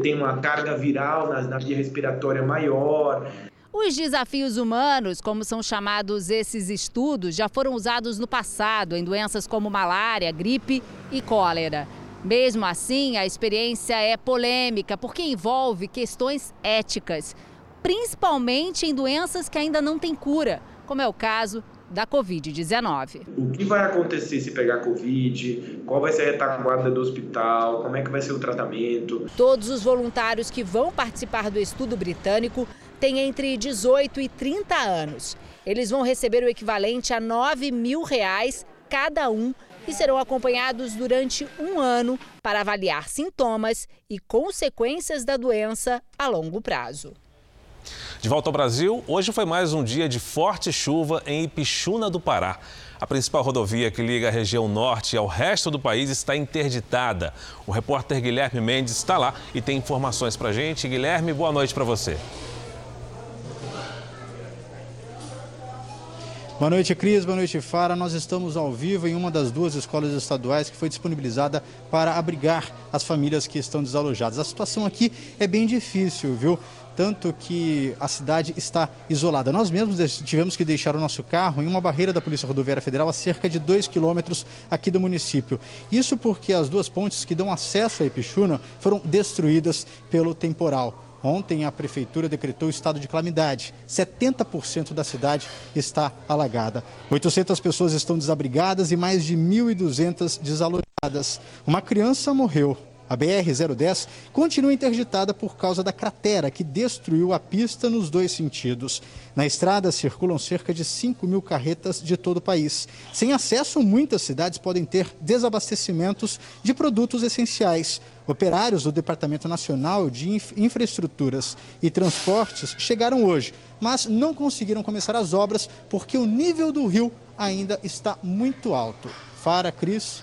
S47: têm uma carga viral na, na via respiratória maior.
S46: Os desafios humanos, como são chamados esses estudos, já foram usados no passado em doenças como malária, gripe e cólera. Mesmo assim, a experiência é polêmica porque envolve questões éticas, principalmente em doenças que ainda não têm cura, como é o caso da Covid-19.
S47: O que vai acontecer se pegar Covid? Qual vai ser a retaguarda do hospital? Como é que vai ser o tratamento?
S46: Todos os voluntários que vão participar do estudo britânico têm entre 18 e 30 anos. Eles vão receber o equivalente a 9 mil reais cada um e serão acompanhados durante um ano para avaliar sintomas e consequências da doença a longo prazo.
S2: De volta ao Brasil, hoje foi mais um dia de forte chuva em Ipixuna do Pará. A principal rodovia que liga a região norte ao resto do país está interditada. O repórter Guilherme Mendes está lá e tem informações para gente. Guilherme, boa noite para você.
S48: Boa noite, Cris. Boa noite, Fara. Nós estamos ao vivo em uma das duas escolas estaduais que foi disponibilizada para abrigar as famílias que estão desalojadas. A situação aqui é bem difícil, viu? Tanto que a cidade está isolada. Nós mesmos tivemos que deixar o nosso carro em uma barreira da Polícia Rodoviária Federal a cerca de 2 quilômetros aqui do município. Isso porque as duas pontes que dão acesso a Ipixuna foram destruídas pelo temporal. Ontem, a prefeitura decretou estado de calamidade. 70% da cidade está alagada. 800 pessoas estão desabrigadas e mais de 1.200 desalojadas. Uma criança morreu. A BR-010 continua interditada por causa da cratera que destruiu a pista nos dois sentidos. Na estrada circulam cerca de 5 mil carretas de todo o país. Sem acesso, muitas cidades podem ter desabastecimentos de produtos essenciais. Operários do Departamento Nacional de Infraestruturas e Transportes chegaram hoje, mas não conseguiram começar as obras porque o nível do rio ainda está muito alto. Fara, Cris.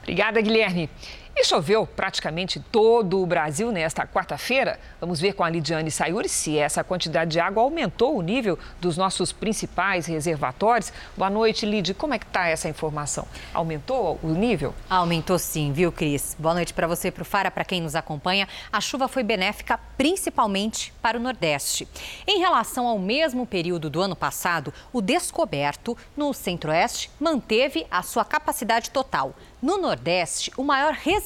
S3: Obrigada, Guilherme. E choveu praticamente todo o Brasil nesta quarta-feira. Vamos ver com a Lidiane Sayuri se essa quantidade de água aumentou o nível dos nossos principais reservatórios. Boa noite, Lid. Como é que está essa informação? Aumentou o nível?
S49: Aumentou sim, viu, Cris? Boa noite para você, para o Fara, para quem nos acompanha. A chuva foi benéfica principalmente para o Nordeste. Em relação ao mesmo período do ano passado, o descoberto no Centro-Oeste manteve a sua capacidade total. No Nordeste, o maior reservatório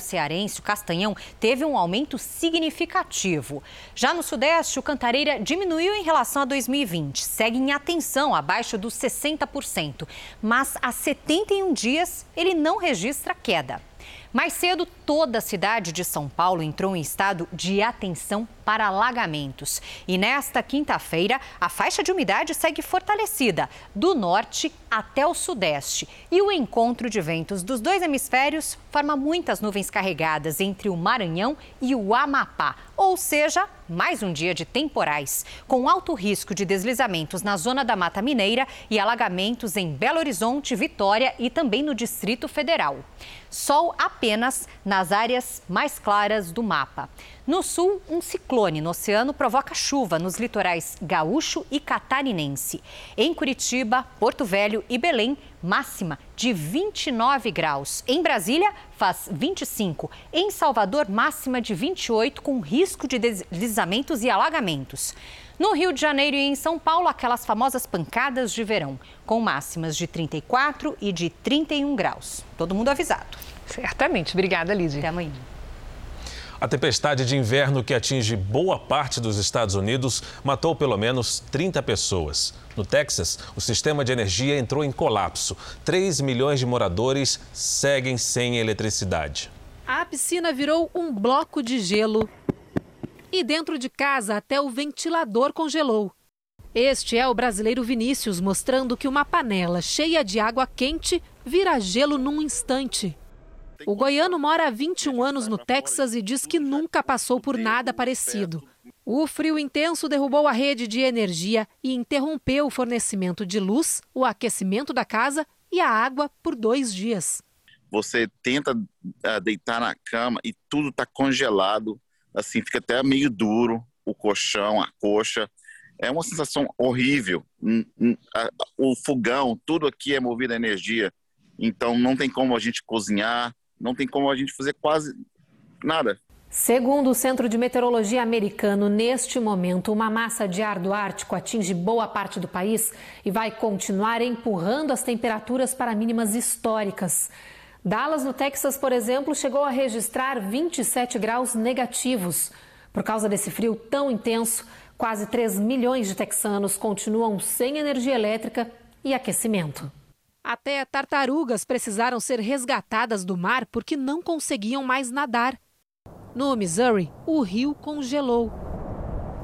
S49: cearense, o Castanhão, teve um aumento significativo. Já no Sudeste, o Cantareira diminuiu em relação a 2020, segue em atenção, abaixo dos 60%, mas há 71 dias ele não registra queda. Mais cedo, toda a cidade de São Paulo entrou em estado de atenção para alagamentos. E nesta quinta-feira, a faixa de umidade segue fortalecida, do norte até o sudeste. E o encontro de ventos dos dois hemisférios forma muitas nuvens carregadas entre o Maranhão e o Amapá. Ou seja, mais um dia de temporais, com alto risco de deslizamentos na zona da Mata Mineira e alagamentos em Belo Horizonte, Vitória e também no Distrito Federal. Sol apenas nas áreas mais claras do mapa. No sul, um ciclone no oceano provoca chuva nos litorais gaúcho e catarinense. Em Curitiba, Porto Velho e Belém, máxima de 29 graus. Em Brasília, faz 25. Em Salvador, máxima de 28, com risco de deslizamentos e alagamentos. No Rio de Janeiro e em São Paulo, aquelas famosas pancadas de verão, com máximas de 34 e de 31 graus. Todo mundo avisado.
S3: Certamente. Obrigada, Lídia.
S49: Até amanhã.
S2: A tempestade de inverno que atinge boa parte dos Estados Unidos matou pelo menos 30 pessoas. No Texas, o sistema de energia entrou em colapso. 3 milhões de moradores seguem sem eletricidade.
S50: A piscina virou um bloco de gelo. E dentro de casa, até o ventilador congelou. Este é o brasileiro Vinícius mostrando que uma panela cheia de água quente vira gelo num instante. O goiano mora há 21 anos no Texas e diz que nunca passou por nada parecido. O frio intenso derrubou a rede de energia e interrompeu o fornecimento de luz, o aquecimento da casa e a água por dois dias.
S51: você tenta uh, deitar na cama e tudo está congelado, assim, fica até meio duro o colchão, a coxa. É uma sensação horrível. O fogão, tudo aqui é movido a energia. Então não tem como a gente cozinhar, não tem como a gente fazer quase nada.
S50: Segundo o Centro de Meteorologia americano, neste momento, uma massa de ar do Ártico atinge boa parte do país e vai continuar empurrando as temperaturas para mínimas históricas. Dallas, no Texas, por exemplo, chegou a registrar 27 graus negativos. Por causa desse frio tão intenso, quase 3 milhões de texanos continuam sem energia elétrica e aquecimento. Até tartarugas precisaram ser resgatadas do mar porque não conseguiam mais nadar. No Missouri, o rio congelou.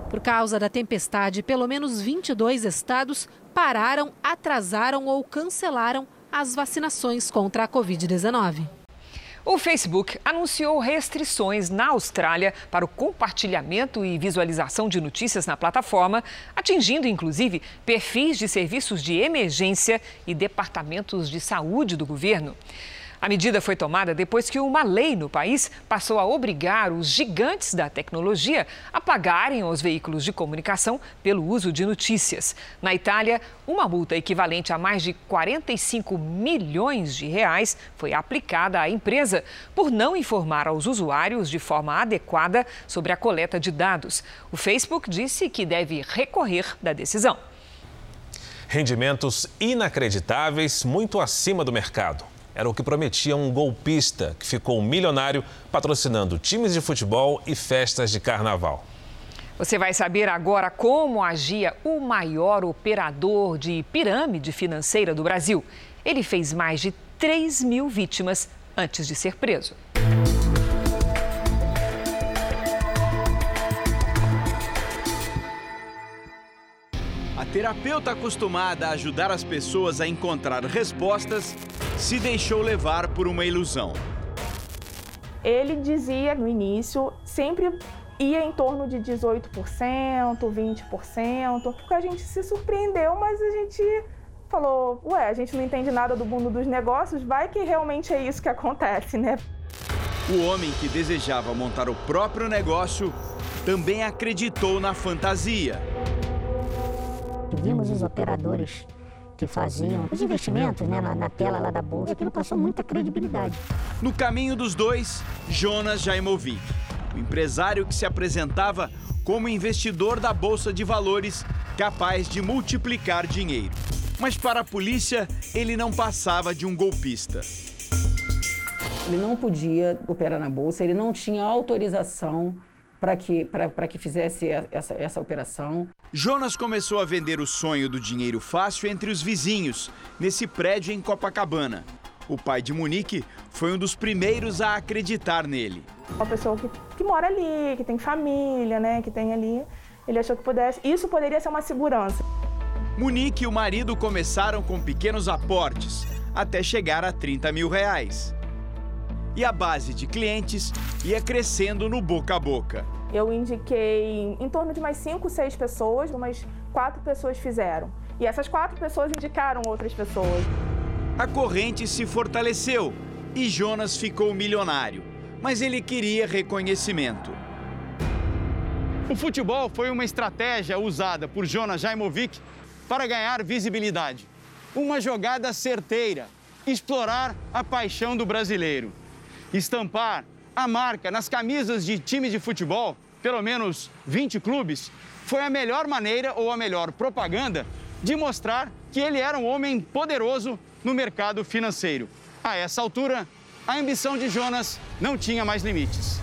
S50: Por causa da tempestade, pelo menos 22 estados pararam, atrasaram ou cancelaram as vacinações contra a Covid-19.
S3: O Facebook anunciou restrições na Austrália para o compartilhamento e visualização de notícias na plataforma, atingindo inclusive perfis de serviços de emergência e departamentos de saúde do governo. A medida foi tomada depois que uma lei no país passou a obrigar os gigantes da tecnologia a pagarem aos veículos de comunicação pelo uso de notícias. Na Itália, uma multa equivalente a mais de 45 milhões de reais foi aplicada à empresa por não informar aos usuários de forma adequada sobre a coleta de dados. O Facebook disse que deve recorrer da decisão.
S2: Rendimentos inacreditáveis, muito acima do mercado era o que prometia um golpista que ficou milionário patrocinando times de futebol e festas de carnaval.
S3: Você vai saber agora como agia o maior operador de pirâmide financeira do Brasil. Ele fez mais de 3 mil vítimas antes de ser preso.
S52: Terapeuta acostumada a ajudar as pessoas a encontrar respostas se deixou levar por uma ilusão.
S53: Ele dizia no início, sempre ia em torno de 18%, 20%, porque a gente se surpreendeu, mas a gente falou, ué, a gente não entende nada do mundo dos negócios, vai que realmente é isso que acontece, né?
S52: O homem que desejava montar o próprio negócio também acreditou na fantasia.
S54: Vimos os operadores que faziam os investimentos né, na, na tela lá da bolsa, aquilo passou muita credibilidade.
S52: No caminho dos dois, Jonas Jaimovic, o empresário que se apresentava como investidor da bolsa de valores capaz de multiplicar dinheiro. Mas para a polícia, ele não passava de um golpista.
S55: Ele não podia operar na bolsa, ele não tinha autorização para que, que fizesse essa, essa operação.
S52: Jonas começou a vender o sonho do dinheiro fácil entre os vizinhos, nesse prédio em Copacabana. O pai de Monique foi um dos primeiros a acreditar nele.
S53: Uma pessoa que, que mora ali, que tem família, né, que tem ali, ele achou que pudesse, isso poderia ser uma segurança.
S52: Monique e o marido começaram com pequenos aportes, até chegar a 30 mil reais. E a base de clientes ia crescendo no boca a boca.
S53: Eu indiquei em torno de mais cinco, seis pessoas, umas quatro pessoas fizeram. E essas quatro pessoas indicaram outras pessoas.
S52: A corrente se fortaleceu e Jonas ficou milionário, mas ele queria reconhecimento. O futebol foi uma estratégia usada por Jonas Jaimovic para ganhar visibilidade. Uma jogada certeira, explorar a paixão do brasileiro, estampar a marca nas camisas de time de futebol, pelo menos 20 clubes, foi a melhor maneira ou a melhor propaganda de mostrar que ele era um homem poderoso no mercado financeiro. A essa altura, a ambição de Jonas não tinha mais limites.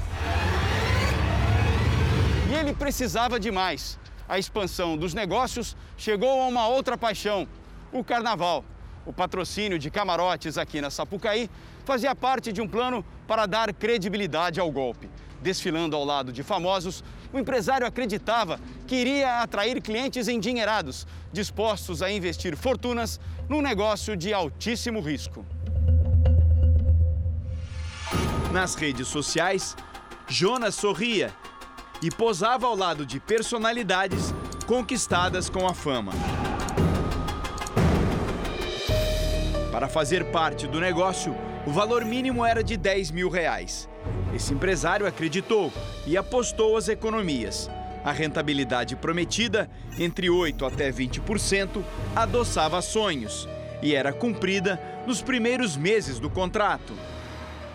S52: E ele precisava de mais. A expansão dos negócios chegou a uma outra paixão, o carnaval. O patrocínio de camarotes aqui na Sapucaí fazia parte de um plano para dar credibilidade ao golpe. Desfilando ao lado de famosos, o empresário acreditava que iria atrair clientes endinheirados, dispostos a investir fortunas num negócio de altíssimo risco. Nas redes sociais, Jonas sorria e posava ao lado de personalidades conquistadas com a fama. Para fazer parte do negócio, O valor mínimo era de 10 mil reais. Esse empresário acreditou e apostou as economias. A rentabilidade prometida, entre 8% até 20%, adoçava sonhos e era cumprida nos primeiros meses do contrato.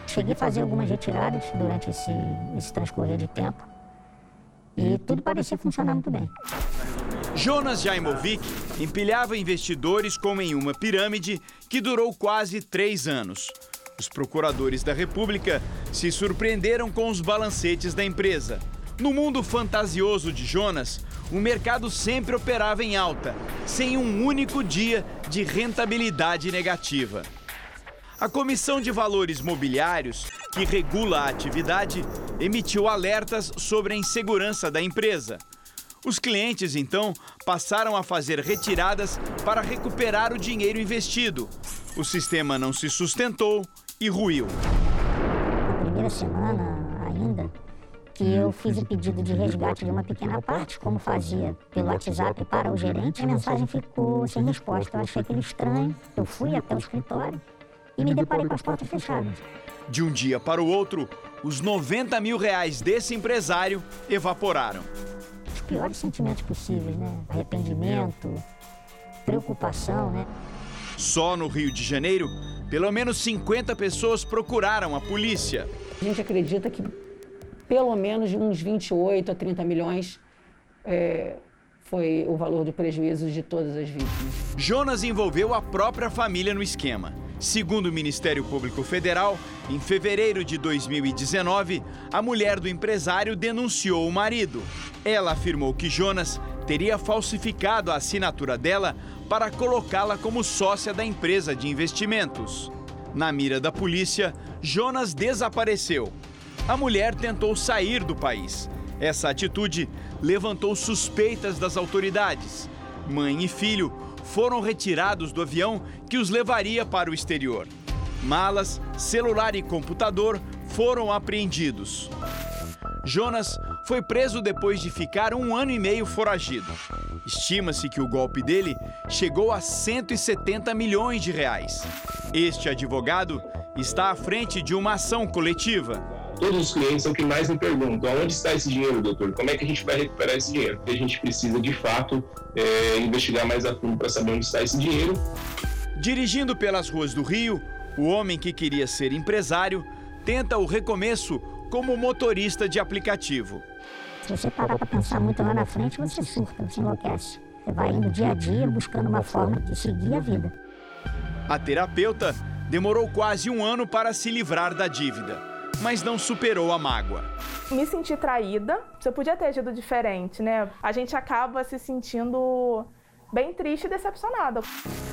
S54: Cheguei a fazer algumas retiradas durante esse, esse transcorrer de tempo e tudo parecia funcionar muito bem.
S52: Jonas Jaimovic empilhava investidores como em uma pirâmide que durou quase três anos. Os procuradores da República se surpreenderam com os balancetes da empresa. No mundo fantasioso de Jonas, o mercado sempre operava em alta, sem um único dia de rentabilidade negativa. A Comissão de Valores Mobiliários, que regula a atividade, emitiu alertas sobre a insegurança da empresa. Os clientes, então, passaram a fazer retiradas para recuperar o dinheiro investido. O sistema não se sustentou e ruiu.
S54: Na primeira semana, ainda, que eu fiz o pedido de resgate de uma pequena parte, como fazia pelo WhatsApp para o gerente, a mensagem ficou sem resposta. Eu achei aquilo estranho. Eu fui até o escritório e me deparei com as portas fechadas.
S52: De um dia para o outro, os 90 mil reais desse empresário evaporaram.
S54: Os piores sentimentos possíveis, né? Arrependimento, preocupação, né?
S52: Só no Rio de Janeiro, pelo menos 50 pessoas procuraram a polícia.
S55: A gente acredita que pelo menos de uns 28 a 30 milhões é, foi o valor do prejuízo de todas as vítimas.
S52: Jonas envolveu a própria família no esquema. Segundo o Ministério Público Federal, em fevereiro de 2019, a mulher do empresário denunciou o marido. Ela afirmou que Jonas teria falsificado a assinatura dela para colocá-la como sócia da empresa de investimentos. Na mira da polícia, Jonas desapareceu a mulher tentou sair do país. Essa atitude levantou suspeitas das autoridades. Mãe e filho foram retirados do avião que os levaria para o exterior. Malas, celular e computador foram apreendidos. Jonas foi preso depois de ficar um ano e meio foragido. Estima-se que o golpe dele chegou a 170 milhões de reais. Este advogado está à frente de uma ação coletiva
S56: todos os clientes são que mais me perguntam: onde está esse dinheiro, doutor? Como é que a gente vai recuperar esse dinheiro? Porque a gente precisa, de fato, é, investigar mais a fundo para saber onde está esse dinheiro.
S52: Dirigindo pelas ruas do Rio, o homem que queria ser empresário tenta o recomeço como motorista de aplicativo.
S54: Se você parar para pensar muito lá na frente, você surta, você enlouquece. Você vai indo dia a dia buscando uma forma de seguir a vida.
S52: A terapeuta demorou quase um ano para se livrar da dívida mas não superou a mágoa.
S53: Me senti traída. Se eu podia ter agido diferente, né? A gente acaba se sentindo bem triste e decepcionada.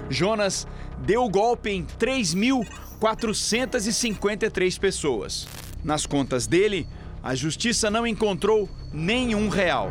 S52: Jonas deu o golpe em 3.453 pessoas. Nas contas dele, a justiça não encontrou nenhum real.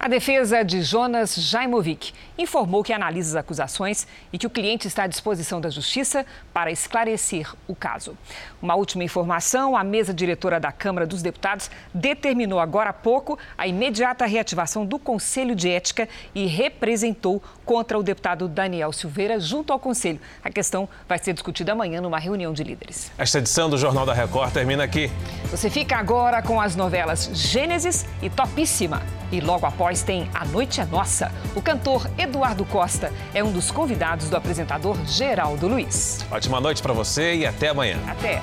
S3: A defesa de Jonas Jaimovic informou que analisa as acusações e que o cliente está à disposição da Justiça para esclarecer o caso. Uma última informação: a mesa diretora da Câmara dos Deputados determinou agora há pouco a imediata reativação do Conselho de Ética e representou contra o deputado Daniel Silveira junto ao Conselho. A questão vai ser discutida amanhã numa reunião de líderes.
S2: Esta edição do Jornal da Record termina aqui.
S3: Você fica agora com as novelas Gênesis e Topíssima. E logo após tem A Noite é Nossa. O cantor Eduardo Costa é um dos convidados do apresentador Geraldo Luiz.
S2: Ótima noite para você e até amanhã.
S3: Até.